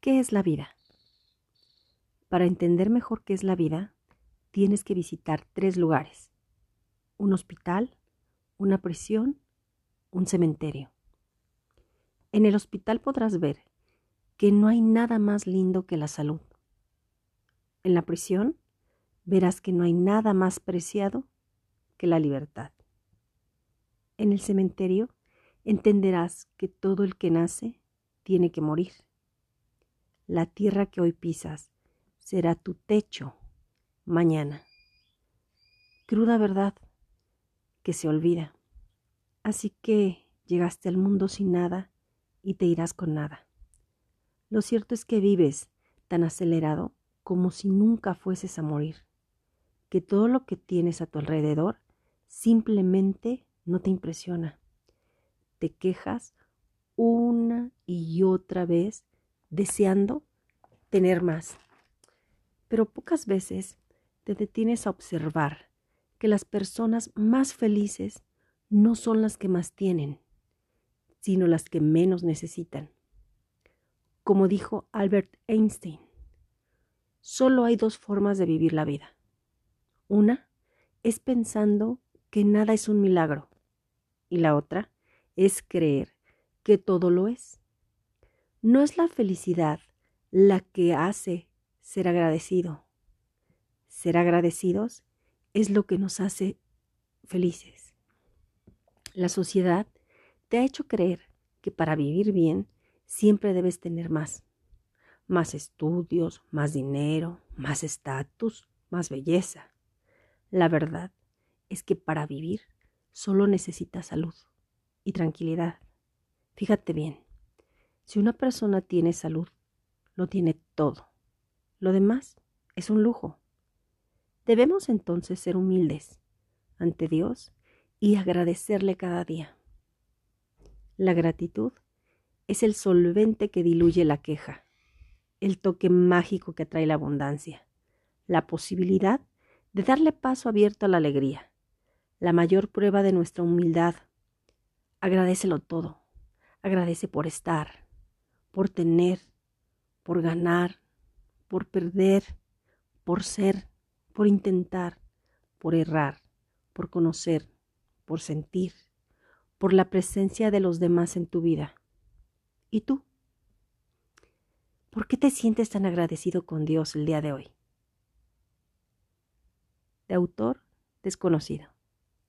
¿qué es la vida? Para entender mejor qué es la vida, tienes que visitar tres lugares. Un hospital, una prisión, un cementerio. En el hospital podrás ver que no hay nada más lindo que la salud. En la prisión verás que no hay nada más preciado que la libertad. En el cementerio entenderás que todo el que nace tiene que morir. La tierra que hoy pisas será tu techo mañana. Cruda verdad que se olvida. Así que llegaste al mundo sin nada y te irás con nada. Lo cierto es que vives tan acelerado como si nunca fueses a morir, que todo lo que tienes a tu alrededor simplemente no te impresiona. Te quejas una y otra vez deseando tener más. Pero pocas veces te detienes a observar que las personas más felices no son las que más tienen, sino las que menos necesitan. Como dijo Albert Einstein, solo hay dos formas de vivir la vida. Una es pensando que nada es un milagro y la otra es creer que todo lo es. No es la felicidad la que hace ser agradecido. Ser agradecidos es lo que nos hace felices. La sociedad te ha hecho creer que para vivir bien siempre debes tener más. Más estudios, más dinero, más estatus, más belleza. La verdad es que para vivir solo necesitas salud y tranquilidad. Fíjate bien, si una persona tiene salud, lo tiene todo. Lo demás es un lujo. Debemos entonces ser humildes ante Dios y agradecerle cada día. La gratitud es el solvente que diluye la queja, el toque mágico que trae la abundancia, la posibilidad de darle paso abierto a la alegría, la mayor prueba de nuestra humildad. Agradecelo todo. Agradece por estar, por tener, por ganar, por perder, por ser, por intentar, por errar, por conocer, por sentir, por la presencia de los demás en tu vida. ¿Y tú? ¿Por qué te sientes tan agradecido con Dios el día de hoy? De autor desconocido.